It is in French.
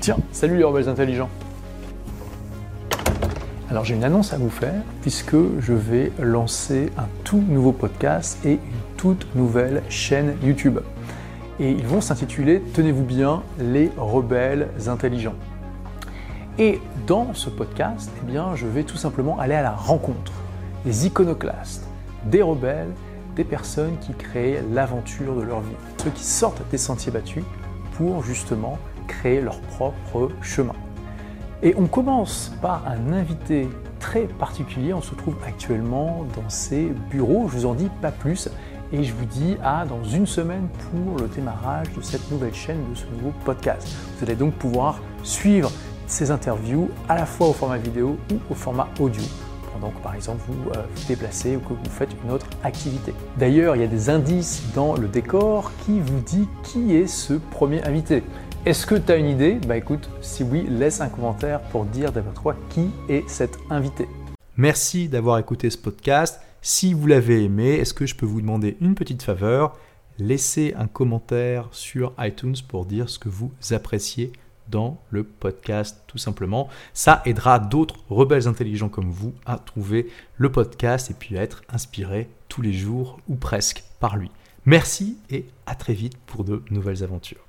Tiens, salut les rebelles intelligents. Alors j'ai une annonce à vous faire puisque je vais lancer un tout nouveau podcast et une toute nouvelle chaîne YouTube. Et ils vont s'intituler, tenez-vous bien, les rebelles intelligents. Et dans ce podcast, eh je vais tout simplement aller à la rencontre des iconoclastes, des rebelles, des personnes qui créent l'aventure de leur vie, ceux qui sortent des sentiers battus pour justement créer leur propre chemin. Et on commence par un invité très particulier. On se trouve actuellement dans ses bureaux. Je vous en dis pas plus. Et je vous dis à dans une semaine pour le démarrage de cette nouvelle chaîne, de ce nouveau podcast. Vous allez donc pouvoir suivre ces interviews à la fois au format vidéo ou au format audio pendant que par exemple vous euh, vous déplacez ou que vous faites une autre activité. D'ailleurs, il y a des indices dans le décor qui vous dit qui est ce premier invité. Est-ce que tu as une idée? Bah écoute, si oui, laisse un commentaire pour dire d'après toi qui est cet invité. Merci d'avoir écouté ce podcast. Si vous l'avez aimé, est-ce que je peux vous demander une petite faveur? Laissez un commentaire sur iTunes pour dire ce que vous appréciez dans le podcast tout simplement. Ça aidera d'autres rebelles intelligents comme vous à trouver le podcast et puis à être inspirés tous les jours ou presque par lui. Merci et à très vite pour de nouvelles aventures.